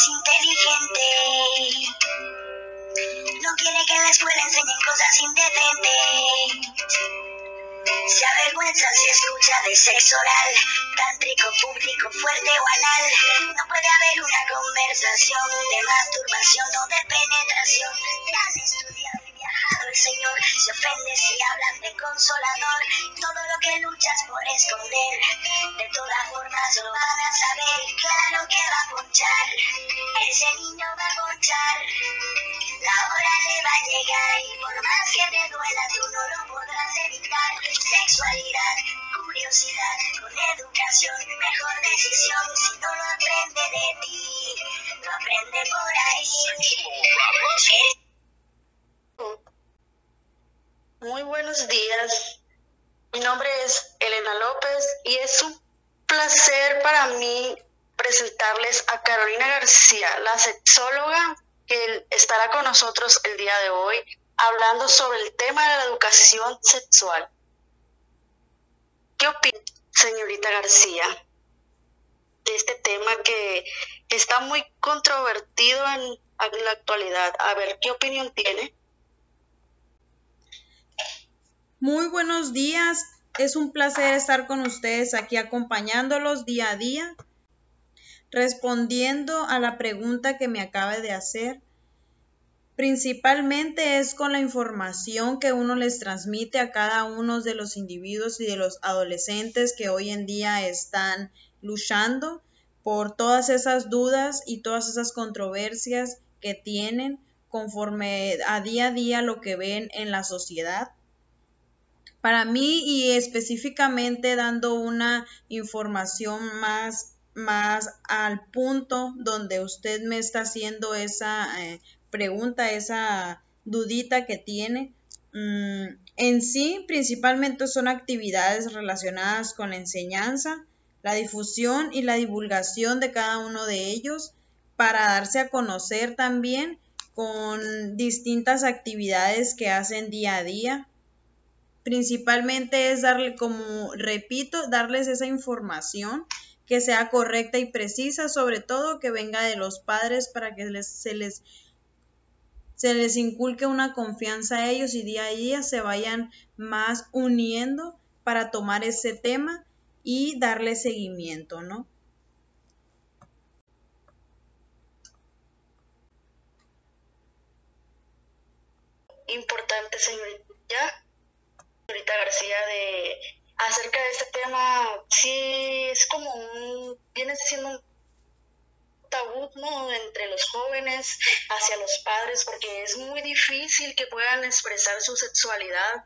es inteligente. No quiere que en la escuela enseñen cosas indecentes. Se avergüenza si escucha de sexo oral, tántrico, público, fuerte o anal. No puede haber una conversación de masturbación o de penetración. Han estudiado y viajado el Señor. Se ofende si hablan de consolador. Todo lo que luchas por esconder, de todas formas lo van a saber. Claro que va a ponchar, ese niño va a ponchar. La hora le va a llegar y por más que te duela tú no lo podrás evitar. Sexualidad, curiosidad, con educación, mejor decisión. Si no lo aprende de ti, lo aprende por ahí. Muy buenos días. Presentarles a Carolina García, la sexóloga que estará con nosotros el día de hoy hablando sobre el tema de la educación sexual. ¿Qué opina, señorita García, de este tema que está muy controvertido en, en la actualidad? A ver, ¿qué opinión tiene? Muy buenos días. Es un placer estar con ustedes aquí acompañándolos día a día, respondiendo a la pregunta que me acabe de hacer. Principalmente es con la información que uno les transmite a cada uno de los individuos y de los adolescentes que hoy en día están luchando por todas esas dudas y todas esas controversias que tienen conforme a día a día lo que ven en la sociedad. Para mí y específicamente dando una información más, más al punto donde usted me está haciendo esa eh, pregunta, esa dudita que tiene. Mm, en sí, principalmente son actividades relacionadas con la enseñanza, la difusión y la divulgación de cada uno de ellos para darse a conocer también con distintas actividades que hacen día a día principalmente es darle, como repito, darles esa información que sea correcta y precisa, sobre todo que venga de los padres para que les, se les se les inculque una confianza a ellos y día a día se vayan más uniendo para tomar ese tema y darle seguimiento, ¿no? Importante, señorita señorita García, de acerca de este tema, sí es como un, viene siendo un tabú ¿no? entre los jóvenes hacia los padres, porque es muy difícil que puedan expresar su sexualidad.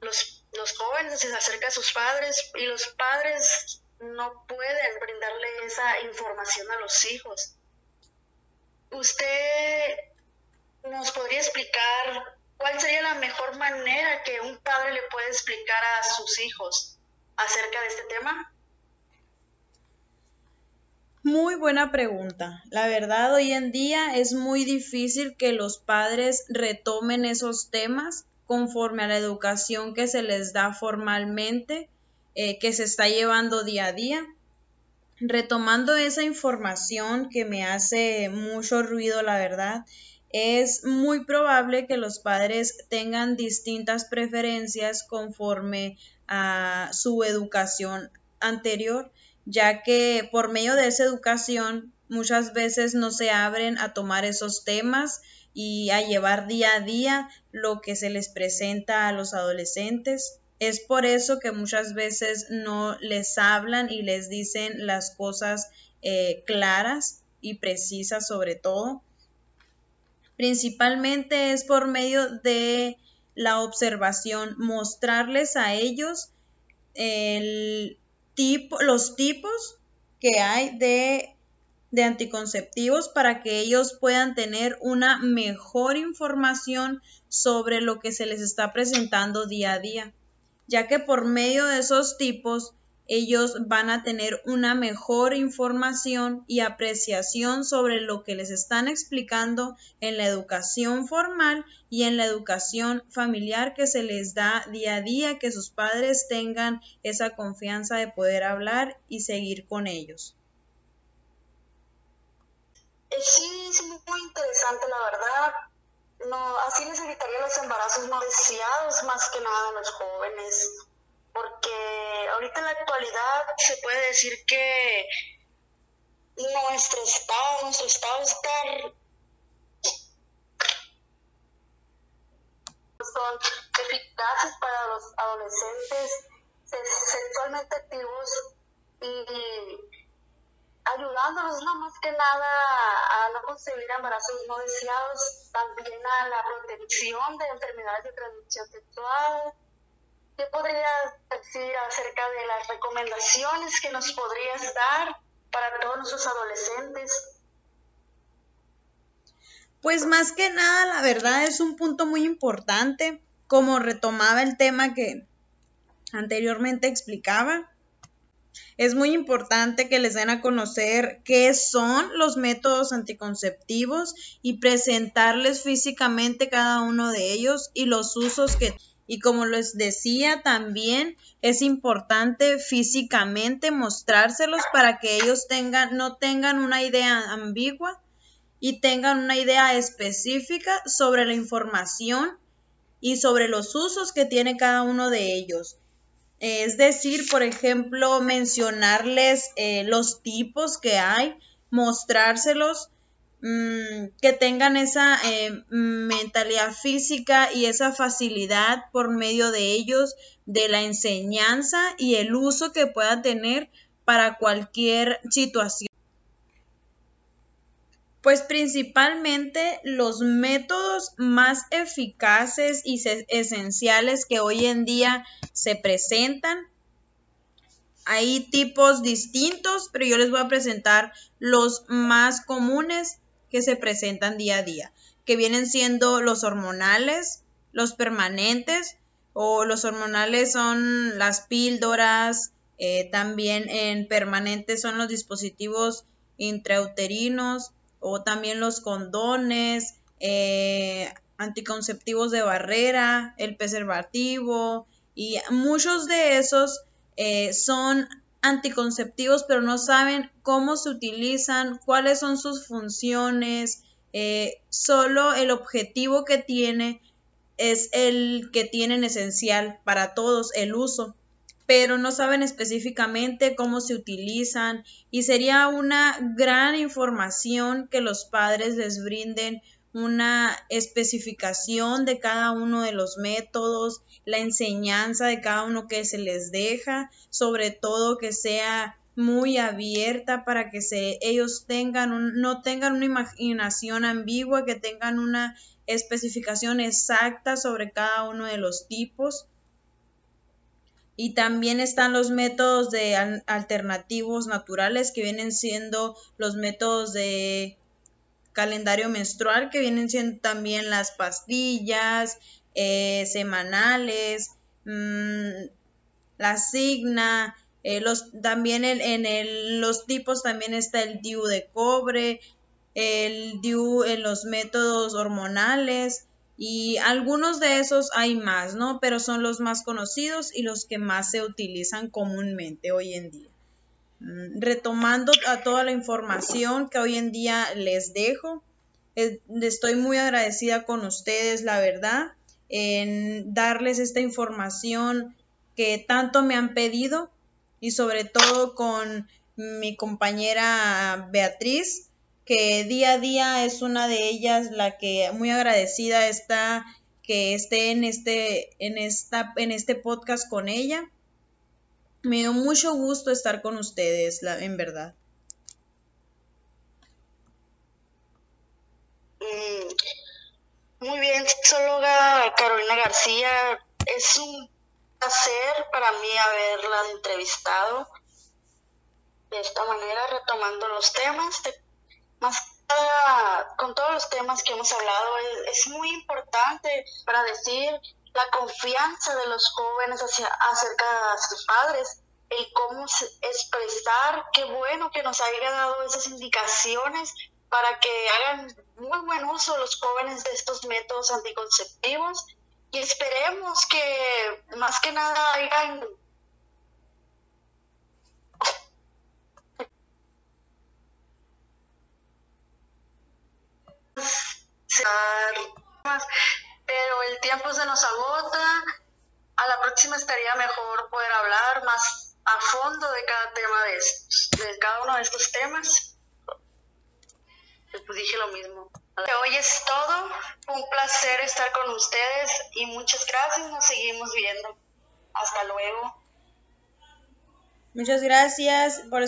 Los, los jóvenes se acercan a sus padres y los padres no pueden brindarle esa información a los hijos. ¿Usted nos podría explicar ¿Cuál sería la mejor manera que un padre le puede explicar a sus hijos acerca de este tema? Muy buena pregunta. La verdad, hoy en día es muy difícil que los padres retomen esos temas conforme a la educación que se les da formalmente, eh, que se está llevando día a día. Retomando esa información que me hace mucho ruido, la verdad, es muy probable que los padres tengan distintas preferencias conforme a su educación anterior, ya que por medio de esa educación muchas veces no se abren a tomar esos temas y a llevar día a día lo que se les presenta a los adolescentes. Es por eso que muchas veces no les hablan y les dicen las cosas eh, claras y precisas sobre todo principalmente es por medio de la observación, mostrarles a ellos los tipos que hay de, de anticonceptivos para que ellos puedan tener una mejor información sobre lo que se les está presentando día a día, ya que por medio de esos tipos ellos van a tener una mejor información y apreciación sobre lo que les están explicando en la educación formal y en la educación familiar que se les da día a día, que sus padres tengan esa confianza de poder hablar y seguir con ellos. Eh, sí, es muy interesante, la verdad. No, así les los embarazos no deseados, más que nada en los jóvenes, porque ahorita en la actualidad se puede decir que nuestro estado, nuestro estado está son eficaces para los adolescentes sexualmente activos y ayudándolos no más que nada a no concebir embarazos no deseados, también a la protección de enfermedades de transmisión sexual. ¿Qué podrías decir acerca de las recomendaciones que nos podrías dar para todos nuestros adolescentes? Pues más que nada, la verdad es un punto muy importante, como retomaba el tema que anteriormente explicaba. Es muy importante que les den a conocer qué son los métodos anticonceptivos y presentarles físicamente cada uno de ellos y los usos que y como les decía también es importante físicamente mostrárselos para que ellos tengan no tengan una idea ambigua y tengan una idea específica sobre la información y sobre los usos que tiene cada uno de ellos. Es decir, por ejemplo, mencionarles eh, los tipos que hay, mostrárselos, mm, que tengan esa eh, mentalidad física y esa facilidad por medio de ellos de la enseñanza y el uso que puedan tener para cualquier situación. Pues principalmente los métodos más eficaces y esenciales que hoy en día se presentan. Hay tipos distintos, pero yo les voy a presentar los más comunes que se presentan día a día, que vienen siendo los hormonales, los permanentes, o los hormonales son las píldoras, eh, también en permanentes son los dispositivos intrauterinos, o también los condones, eh, anticonceptivos de barrera, el preservativo y muchos de esos eh, son anticonceptivos pero no saben cómo se utilizan, cuáles son sus funciones, eh, solo el objetivo que tiene es el que tienen esencial para todos, el uso. Pero no saben específicamente cómo se utilizan y sería una gran información que los padres les brinden una especificación de cada uno de los métodos, la enseñanza de cada uno que se les deja, sobre todo que sea muy abierta para que se, ellos tengan no tengan una imaginación ambigua, que tengan una especificación exacta sobre cada uno de los tipos. Y también están los métodos de alternativos naturales que vienen siendo los métodos de calendario menstrual que vienen siendo también las pastillas eh, semanales mm, la signa eh, los, también en el, los tipos también está el DIU de cobre el DIU en los métodos hormonales y algunos de esos hay más, ¿no? Pero son los más conocidos y los que más se utilizan comúnmente hoy en día. Mm, retomando a toda la información que hoy en día les dejo, estoy muy agradecida con ustedes, la verdad, en darles esta información que tanto me han pedido y sobre todo con mi compañera Beatriz, que día a día es una de ellas la que muy agradecida está que esté en este, en esta, en este podcast con ella. Me dio mucho gusto estar con ustedes, la, en verdad. Mm, muy bien, sexóloga Carolina García. Es un placer para mí haberla entrevistado de esta manera, retomando los temas más con todos los temas que hemos hablado, es, muy importante para decir la confianza de los jóvenes hacia, acerca de sus padres, el cómo expresar, qué bueno que nos haya dado esas indicaciones para que hagan muy buen uso los jóvenes de estos métodos anticonceptivos. Y esperemos que más que nada hagan pero el tiempo se nos agota. A la próxima estaría mejor poder hablar más a fondo de cada tema de de cada uno de estos temas. Pues dije lo mismo. Hoy es todo. Un placer estar con ustedes y muchas gracias. Nos seguimos viendo. Hasta luego. Muchas gracias por